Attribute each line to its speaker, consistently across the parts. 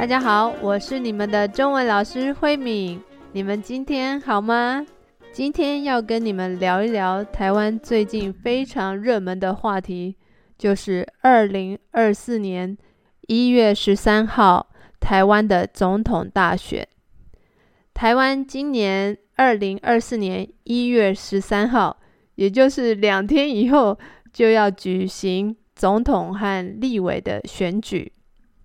Speaker 1: 大家好，我是你们的中文老师慧敏。你们今天好吗？今天要跟你们聊一聊台湾最近非常热门的话题，就是二零二四年一月十三号台湾的总统大选。台湾今年二零二四年一月十三号，也就是两天以后就要举行总统和立委的选举。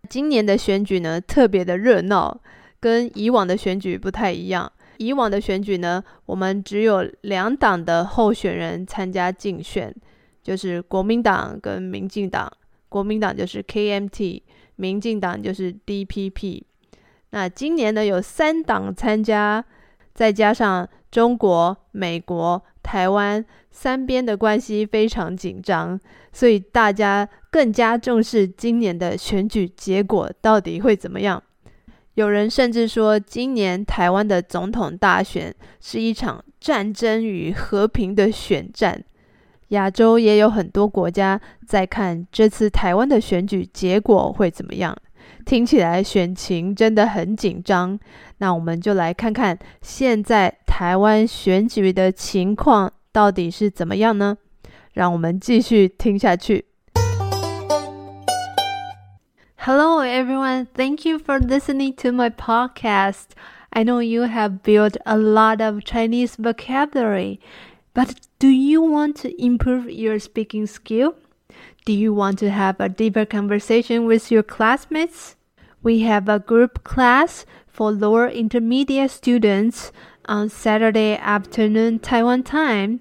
Speaker 1: 今年的选举呢，特别的热闹，跟以往的选举不太一样。以往的选举呢，我们只有两党的候选人参加竞选，就是国民党跟民进党。国民党就是 KMT，民进党就是 DPP。那今年呢，有三党参加，再加上中国、美国、台湾三边的关系非常紧张，所以大家更加重视今年的选举结果到底会怎么样。有人甚至说，今年台湾的总统大选是一场战争与和平的选战。亚洲也有很多国家在看这次台湾的选举结果会怎么样。听起来选情真的很紧张。那我们就来看看现在台湾选举的情况到底是怎么样呢？让我们继续听下去。Hello, everyone. Thank you for listening to my podcast. I know you have built a lot of Chinese vocabulary, but do you want to improve your speaking skill? Do you want to have a deeper conversation with your classmates? We have a group class for lower intermediate students on Saturday afternoon Taiwan time.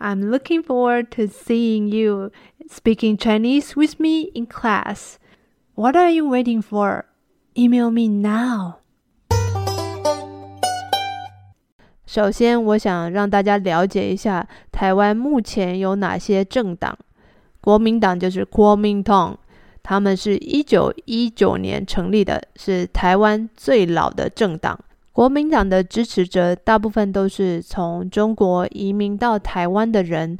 Speaker 1: I'm looking forward to seeing you speaking Chinese with me in class. What are you waiting for? Email me now. 首先，我想让大家了解一下台湾目前有哪些政党。 国民党就是国民党，他们是一九一九年成立的，是台湾最老的政党。国民党的支持者大部分都是从中国移民到台湾的人。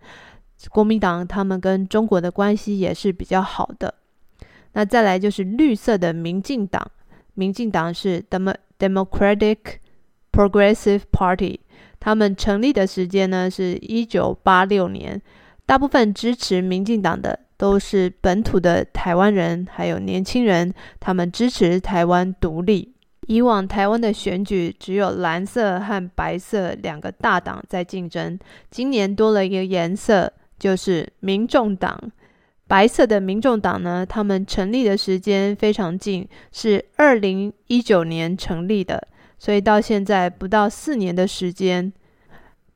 Speaker 1: 国民党他们跟中国的关系也是比较好的。那再来就是绿色的民进党，民进党是 Democratic Progressive Party，他们成立的时间呢是一九八六年，大部分支持民进党的都是本土的台湾人，还有年轻人，他们支持台湾独立。以往台湾的选举只有蓝色和白色两个大党在竞争，今年多了一个颜色，就是民众党。白色的民众党呢，他们成立的时间非常近，是二零一九年成立的，所以到现在不到四年的时间。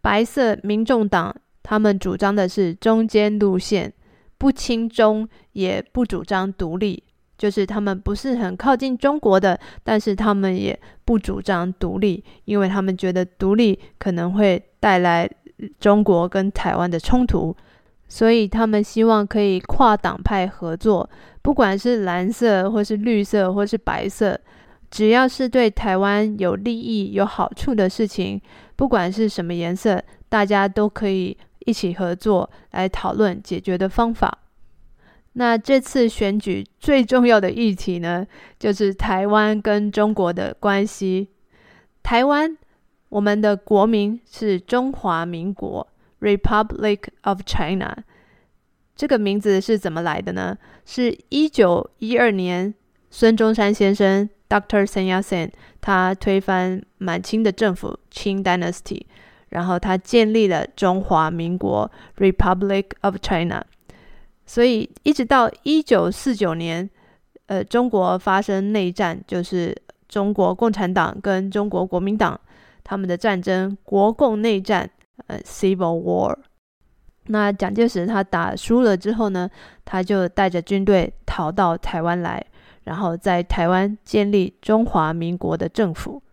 Speaker 1: 白色民众党他们主张的是中间路线，不亲中也不主张独立，就是他们不是很靠近中国的，但是他们也不主张独立，因为他们觉得独立可能会带来中国跟台湾的冲突。所以他们希望可以跨党派合作，不管是蓝色或是绿色或是白色，只要是对台湾有利益、有好处的事情，不管是什么颜色，大家都可以一起合作来讨论解决的方法。那这次选举最重要的议题呢，就是台湾跟中国的关系。台湾，我们的国名是中华民国。Republic of China，这个名字是怎么来的呢？是一九一二年，孙中山先生 Dr. Sun Yat-sen 他推翻满清的政府 Qing Dynasty，然后他建立了中华民国 Republic of China。所以一直到一九四九年，呃，中国发生内战，就是中国共产党跟中国国民党他们的战争，国共内战。呃，Civil War。那蒋介石他打输了之后呢，他就带着军队逃到台湾来，然后在台湾建立中华民国的政府。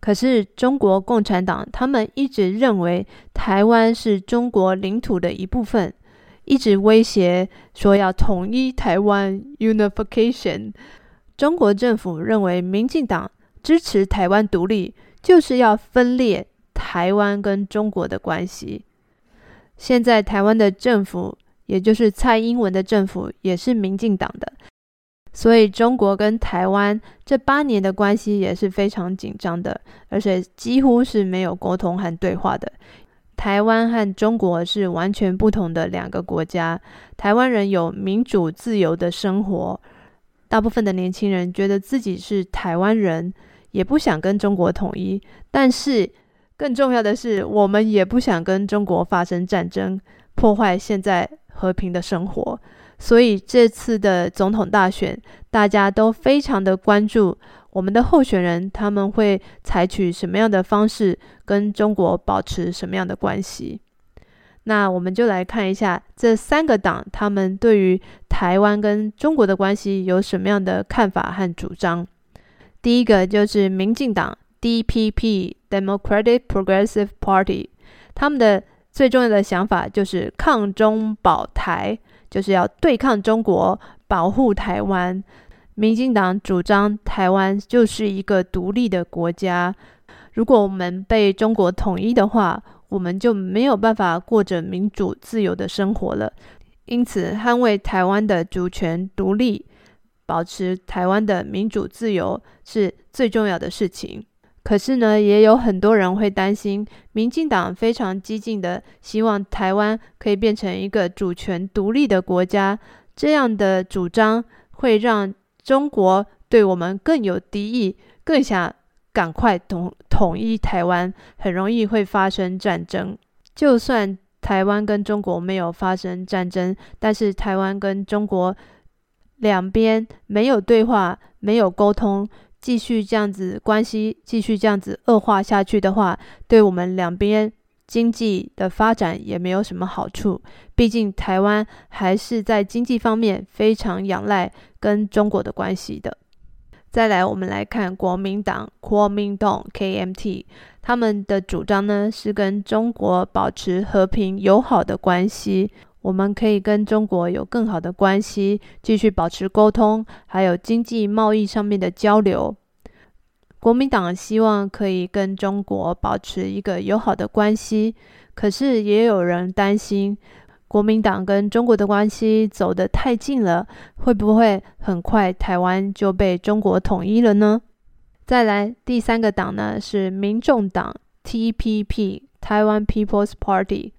Speaker 1: 可是中国共产党他们一直认为台湾是中国领土的一部分，一直威胁说要统一台湾 （Unification）。中国政府认为民进党支持台湾独立，就是要分裂。台湾跟中国的关系，现在台湾的政府，也就是蔡英文的政府，也是民进党的。所以中国跟台湾这八年的关系也是非常紧张的，而且几乎是没有沟通和对话的。台湾和中国是完全不同的两个国家。台湾人有民主自由的生活，大部分的年轻人觉得自己是台湾人，也不想跟中国统一。但是更重要的是，我们也不想跟中国发生战争，破坏现在和平的生活。所以这次的总统大选，大家都非常的关注我们的候选人，他们会采取什么样的方式跟中国保持什么样的关系。那我们就来看一下这三个党，他们对于台湾跟中国的关系有什么样的看法和主张。第一个就是民进党 （DPP，Democratic Progressive Party），他们的最重要的想法就是抗中保台。就是要对抗中国，保护台湾。民进党主张台湾就是一个独立的国家。如果我们被中国统一的话，我们就没有办法过着民主自由的生活了。因此，捍卫台湾的主权独立，保持台湾的民主自由是最重要的事情。可是呢，也有很多人会担心，民进党非常激进的希望台湾可以变成一个主权独立的国家，这样的主张会让中国对我们更有敌意，更想赶快统统一台湾，很容易会发生战争。就算台湾跟中国没有发生战争，但是台湾跟中国两边没有对话，没有沟通。继续这样子关系继续这样子恶化下去的话，对我们两边经济的发展也没有什么好处。毕竟台湾还是在经济方面非常仰赖跟中国的关系的。再来，我们来看国民党国民党 KMT，他们的主张呢是跟中国保持和平友好的关系。我们可以跟中国有更好的关系，继续保持沟通，还有经济贸易上面的交流。国民党希望可以跟中国保持一个友好的关系，可是也有人担心，国民党跟中国的关系走得太近了，会不会很快台湾就被中国统一了呢？再来，第三个党呢是民众党 （TPP, 台湾 People's Party）。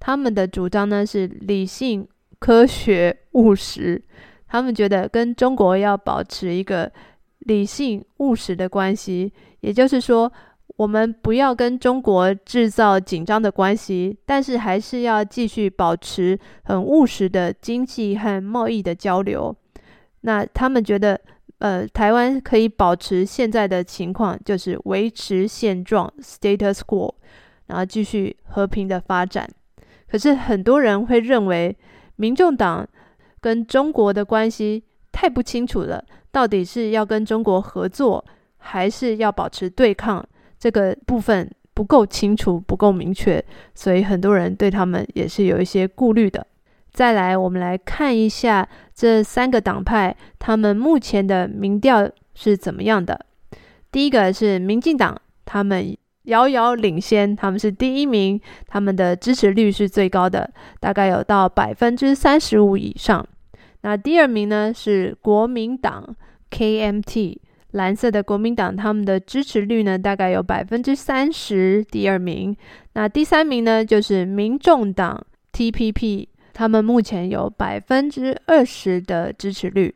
Speaker 1: 他们的主张呢是理性、科学、务实。他们觉得跟中国要保持一个理性、务实的关系，也就是说，我们不要跟中国制造紧张的关系，但是还是要继续保持很务实的经济和贸易的交流。那他们觉得，呃，台湾可以保持现在的情况，就是维持现状 （status quo），然后继续和平的发展。可是很多人会认为，民众党跟中国的关系太不清楚了，到底是要跟中国合作，还是要保持对抗？这个部分不够清楚，不够明确，所以很多人对他们也是有一些顾虑的。再来，我们来看一下这三个党派，他们目前的民调是怎么样的。第一个是民进党，他们。遥遥领先，他们是第一名，他们的支持率是最高的，大概有到百分之三十五以上。那第二名呢是国民党 KMT，蓝色的国民党，他们的支持率呢大概有百分之三十，第二名。那第三名呢就是民众党 TPP，他们目前有百分之二十的支持率。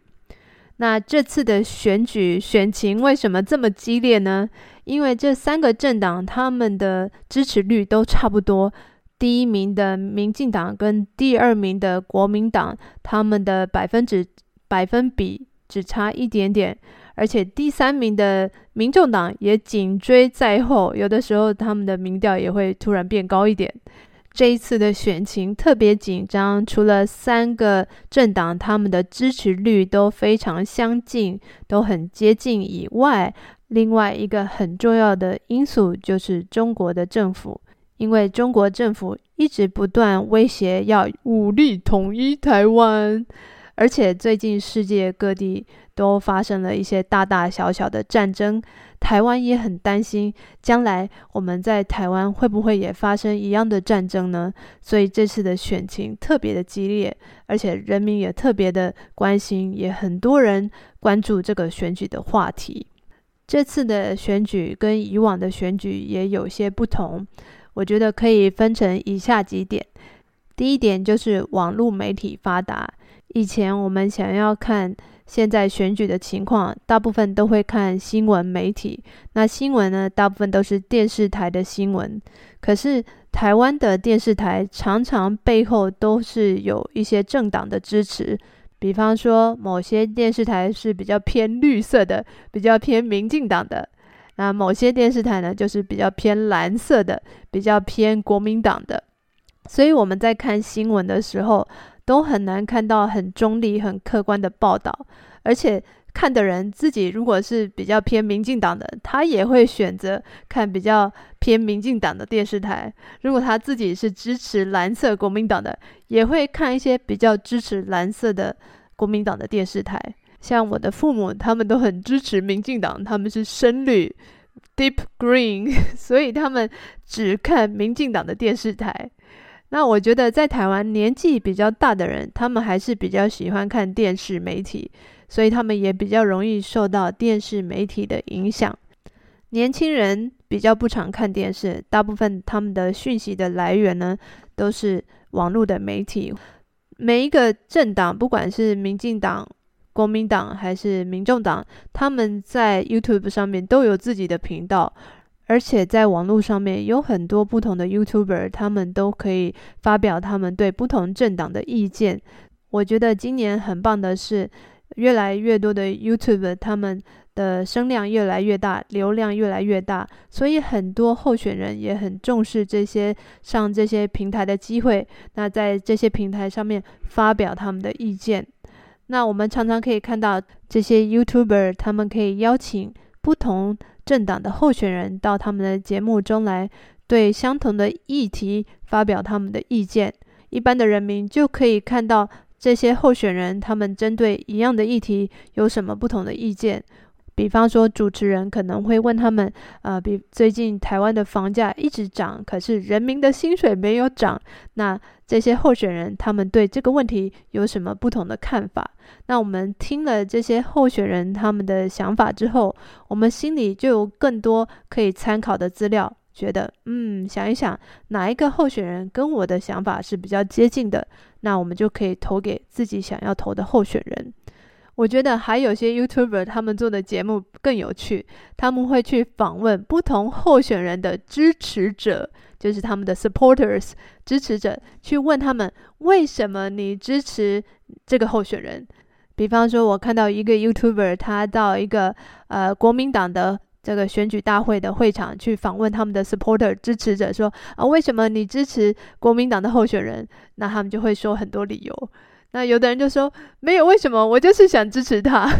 Speaker 1: 那这次的选举选情为什么这么激烈呢？因为这三个政党他们的支持率都差不多，第一名的民进党跟第二名的国民党，他们的百分之百分比只差一点点，而且第三名的民众党也紧追在后，有的时候他们的民调也会突然变高一点。这一次的选情特别紧张，除了三个政党他们的支持率都非常相近，都很接近以外，另外一个很重要的因素就是中国的政府，因为中国政府一直不断威胁要武力统一台湾，而且最近世界各地都发生了一些大大小小的战争，台湾也很担心，将来我们在台湾会不会也发生一样的战争呢？所以这次的选情特别的激烈，而且人民也特别的关心，也很多人关注这个选举的话题。这次的选举跟以往的选举也有些不同，我觉得可以分成以下几点。第一点就是网络媒体发达。以前我们想要看现在选举的情况，大部分都会看新闻媒体。那新闻呢，大部分都是电视台的新闻。可是台湾的电视台常常背后都是有一些政党的支持。比方说，某些电视台是比较偏绿色的，比较偏民进党的；那某些电视台呢，就是比较偏蓝色的，比较偏国民党的。所以我们在看新闻的时候，都很难看到很中立、很客观的报道，而且看的人自己如果是比较偏民进党的，他也会选择看比较偏民进党的电视台；如果他自己是支持蓝色国民党的，也会看一些比较支持蓝色的国民党的电视台。像我的父母，他们都很支持民进党，他们是深绿 （Deep Green），所以他们只看民进党的电视台。那我觉得，在台湾年纪比较大的人，他们还是比较喜欢看电视媒体，所以他们也比较容易受到电视媒体的影响。年轻人比较不常看电视，大部分他们的讯息的来源呢，都是网络的媒体。每一个政党，不管是民进党、国民党还是民众党，他们在 YouTube 上面都有自己的频道。而且在网络上面有很多不同的 YouTuber，他们都可以发表他们对不同政党的意见。我觉得今年很棒的是，越来越多的 YouTuber，他们的声量越来越大，流量越来越大，所以很多候选人也很重视这些上这些平台的机会。那在这些平台上面发表他们的意见。那我们常常可以看到这些 YouTuber，他们可以邀请不同政党的候选人到他们的节目中来，对相同的议题发表他们的意见。一般的人民就可以看到这些候选人他们针对一样的议题有什么不同的意见。比方说，主持人可能会问他们：“呃，比最近台湾的房价一直涨，可是人民的薪水没有涨。”那这些候选人他们对这个问题有什么不同的看法？那我们听了这些候选人他们的想法之后，我们心里就有更多可以参考的资料，觉得嗯，想一想哪一个候选人跟我的想法是比较接近的，那我们就可以投给自己想要投的候选人。我觉得还有些 YouTuber 他们做的节目更有趣，他们会去访问不同候选人的支持者，就是他们的 supporters 支持者，去问他们为什么你支持这个候选人。比方说，我看到一个 YouTuber 他到一个呃国民党的这个选举大会的会场去访问他们的 supporter 支持者，说啊，为什么你支持国民党的候选人？那他们就会说很多理由。那有的人就说没有，为什么？我就是想支持他。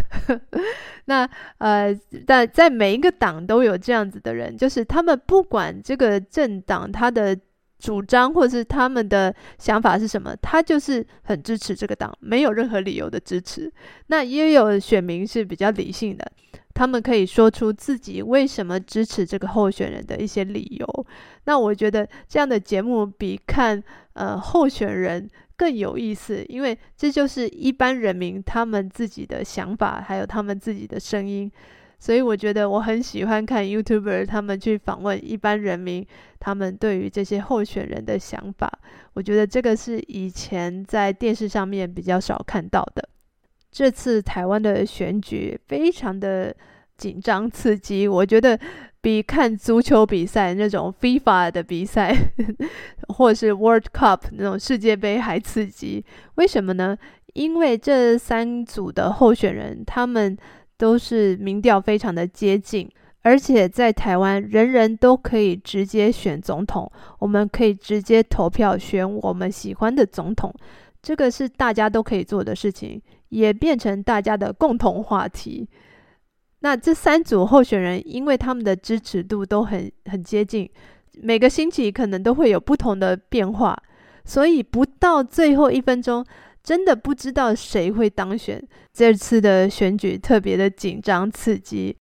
Speaker 1: 那呃，但在每一个党都有这样子的人，就是他们不管这个政党他的主张或者是他们的想法是什么，他就是很支持这个党，没有任何理由的支持。那也有选民是比较理性的，他们可以说出自己为什么支持这个候选人的一些理由。那我觉得这样的节目比看呃候选人。更有意思，因为这就是一般人民他们自己的想法，还有他们自己的声音，所以我觉得我很喜欢看 YouTuber 他们去访问一般人民，他们对于这些候选人的想法，我觉得这个是以前在电视上面比较少看到的。这次台湾的选举非常的紧张刺激，我觉得。比看足球比赛那种 FIFA 的比赛，或是 World Cup 那种世界杯还刺激。为什么呢？因为这三组的候选人，他们都是民调非常的接近，而且在台湾，人人都可以直接选总统，我们可以直接投票选我们喜欢的总统，这个是大家都可以做的事情，也变成大家的共同话题。那这三组候选人，因为他们的支持度都很很接近，每个星期可能都会有不同的变化，所以不到最后一分钟，真的不知道谁会当选。这次的选举特别的紧张刺激。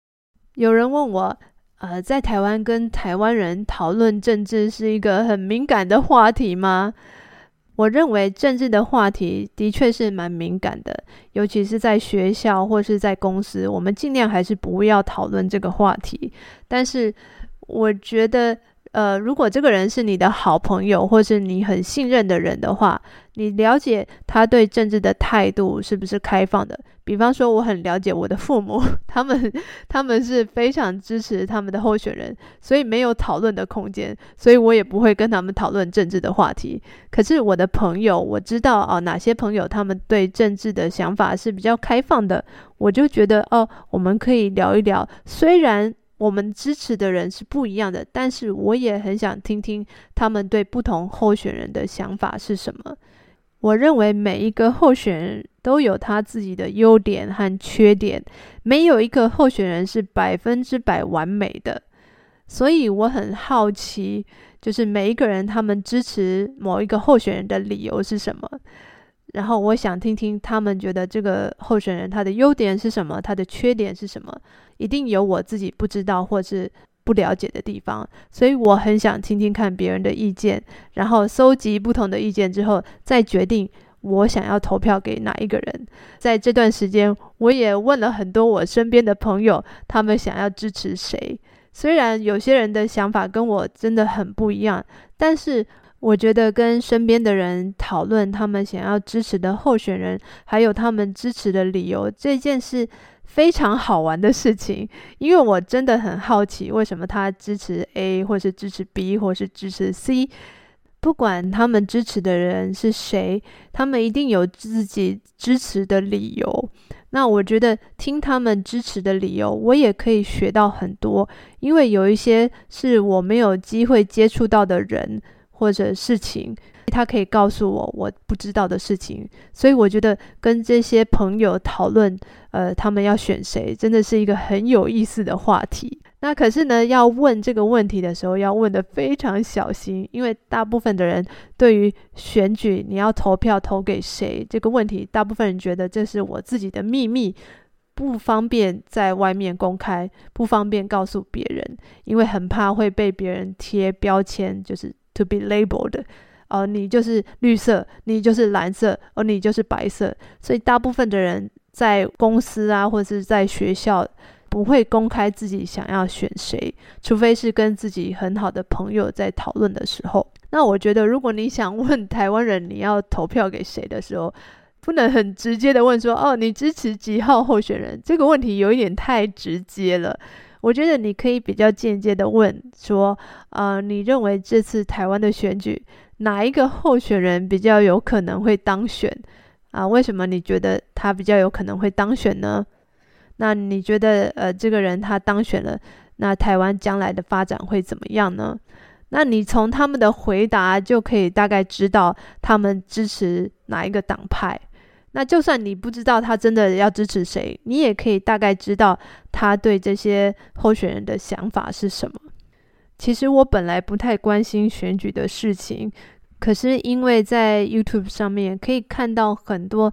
Speaker 1: 有人问我，呃，在台湾跟台湾人讨论政治是一个很敏感的话题吗？我认为政治的话题的确是蛮敏感的，尤其是在学校或是在公司，我们尽量还是不要讨论这个话题。但是，我觉得。呃，如果这个人是你的好朋友，或是你很信任的人的话，你了解他对政治的态度是不是开放的？比方说，我很了解我的父母，他们他们是非常支持他们的候选人，所以没有讨论的空间，所以我也不会跟他们讨论政治的话题。可是我的朋友，我知道哦，哪些朋友他们对政治的想法是比较开放的，我就觉得哦，我们可以聊一聊，虽然。我们支持的人是不一样的，但是我也很想听听他们对不同候选人的想法是什么。我认为每一个候选人都有他自己的优点和缺点，没有一个候选人是百分之百完美的。所以我很好奇，就是每一个人他们支持某一个候选人的理由是什么。然后我想听听他们觉得这个候选人他的优点是什么，他的缺点是什么。一定有我自己不知道或是不了解的地方，所以我很想听听看别人的意见，然后搜集不同的意见之后，再决定我想要投票给哪一个人。在这段时间，我也问了很多我身边的朋友，他们想要支持谁。虽然有些人的想法跟我真的很不一样，但是我觉得跟身边的人讨论他们想要支持的候选人，还有他们支持的理由，这件事。非常好玩的事情，因为我真的很好奇，为什么他支持 A，或是支持 B，或是支持 C。不管他们支持的人是谁，他们一定有自己支持的理由。那我觉得听他们支持的理由，我也可以学到很多，因为有一些是我没有机会接触到的人或者事情。他可以告诉我我不知道的事情，所以我觉得跟这些朋友讨论，呃，他们要选谁，真的是一个很有意思的话题。那可是呢，要问这个问题的时候，要问得非常小心，因为大部分的人对于选举你要投票投给谁这个问题，大部分人觉得这是我自己的秘密，不方便在外面公开，不方便告诉别人，因为很怕会被别人贴标签，就是 to be labeled。哦，你就是绿色，你就是蓝色，哦，你就是白色。所以大部分的人在公司啊，或者是在学校，不会公开自己想要选谁，除非是跟自己很好的朋友在讨论的时候。那我觉得，如果你想问台湾人你要投票给谁的时候，不能很直接的问说，哦，你支持几号候选人？这个问题有一点太直接了。我觉得你可以比较间接的问说，呃，你认为这次台湾的选举，哪一个候选人比较有可能会当选啊？为什么你觉得他比较有可能会当选呢？那你觉得呃，这个人他当选了，那台湾将来的发展会怎么样呢？那你从他们的回答就可以大概知道他们支持哪一个党派。那就算你不知道他真的要支持谁，你也可以大概知道他对这些候选人的想法是什么。其实我本来不太关心选举的事情，可是因为在 YouTube 上面可以看到很多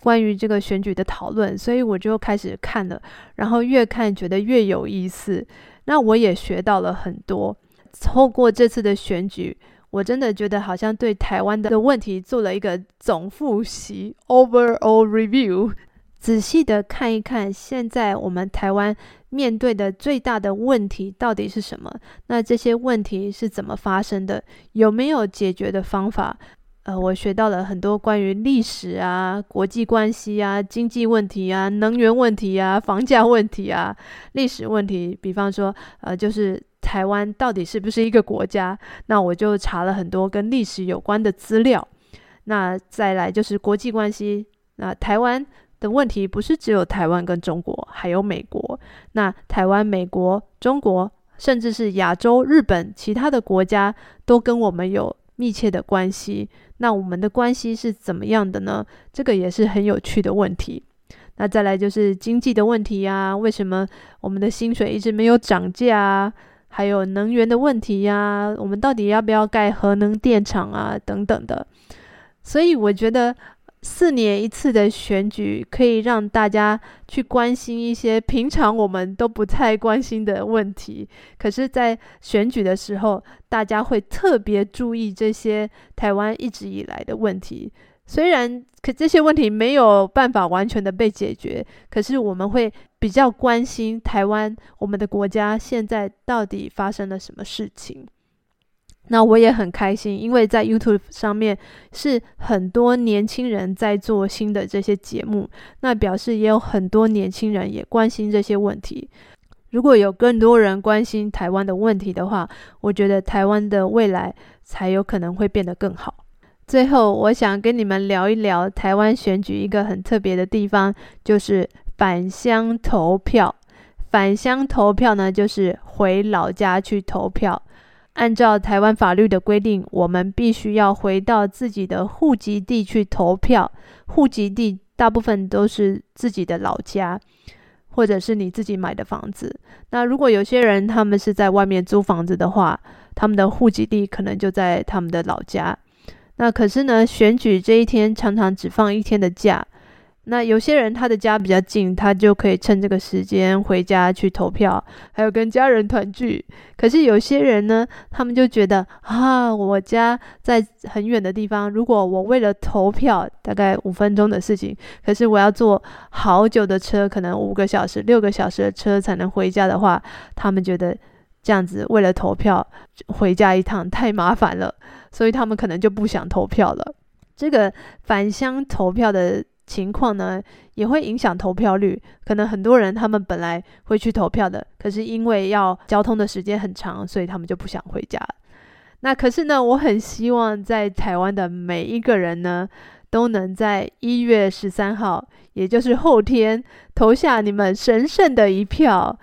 Speaker 1: 关于这个选举的讨论，所以我就开始看了，然后越看觉得越有意思。那我也学到了很多。透过这次的选举，我真的觉得好像对台湾的问题做了一个总复习 （overall review）。仔细的看一看，现在我们台湾面对的最大的问题到底是什么？那这些问题是怎么发生的？有没有解决的方法？呃，我学到了很多关于历史啊、国际关系啊、经济问题啊、能源问题啊、房价问题啊、历史问题。比方说，呃，就是台湾到底是不是一个国家？那我就查了很多跟历史有关的资料。那再来就是国际关系，那台湾。的问题不是只有台湾跟中国，还有美国。那台湾、美国、中国，甚至是亚洲、日本，其他的国家都跟我们有密切的关系。那我们的关系是怎么样的呢？这个也是很有趣的问题。那再来就是经济的问题啊，为什么我们的薪水一直没有涨价啊？还有能源的问题呀，我们到底要不要盖核能电厂啊？等等的。所以我觉得。四年一次的选举可以让大家去关心一些平常我们都不太关心的问题，可是，在选举的时候，大家会特别注意这些台湾一直以来的问题。虽然可这些问题没有办法完全的被解决，可是我们会比较关心台湾，我们的国家现在到底发生了什么事情。那我也很开心，因为在 YouTube 上面是很多年轻人在做新的这些节目，那表示也有很多年轻人也关心这些问题。如果有更多人关心台湾的问题的话，我觉得台湾的未来才有可能会变得更好。最后，我想跟你们聊一聊台湾选举一个很特别的地方，就是返乡投票。返乡投票呢，就是回老家去投票。按照台湾法律的规定，我们必须要回到自己的户籍地去投票。户籍地大部分都是自己的老家，或者是你自己买的房子。那如果有些人他们是在外面租房子的话，他们的户籍地可能就在他们的老家。那可是呢，选举这一天常常只放一天的假。那有些人他的家比较近，他就可以趁这个时间回家去投票，还有跟家人团聚。可是有些人呢，他们就觉得啊，我家在很远的地方，如果我为了投票，大概五分钟的事情，可是我要坐好久的车，可能五个小时、六个小时的车才能回家的话，他们觉得这样子为了投票回家一趟太麻烦了，所以他们可能就不想投票了。这个返乡投票的。情况呢，也会影响投票率。可能很多人他们本来会去投票的，可是因为要交通的时间很长，所以他们就不想回家。那可是呢，我很希望在台湾的每一个人呢，都能在一月十三号，也就是后天，投下你们神圣的一票。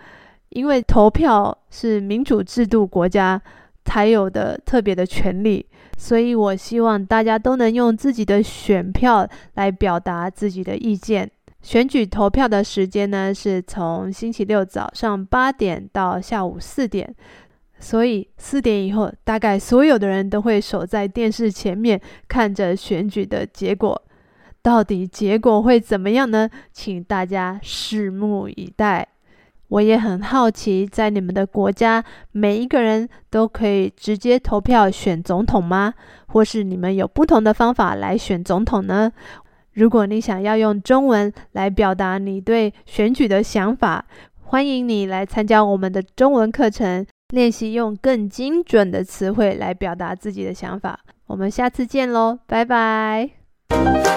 Speaker 1: 因为投票是民主制度国家才有的特别的权利。所以，我希望大家都能用自己的选票来表达自己的意见。选举投票的时间呢，是从星期六早上八点到下午四点。所以，四点以后，大概所有的人都会守在电视前面，看着选举的结果。到底结果会怎么样呢？请大家拭目以待。我也很好奇，在你们的国家，每一个人都可以直接投票选总统吗？或是你们有不同的方法来选总统呢？如果你想要用中文来表达你对选举的想法，欢迎你来参加我们的中文课程，练习用更精准的词汇来表达自己的想法。我们下次见喽，拜拜。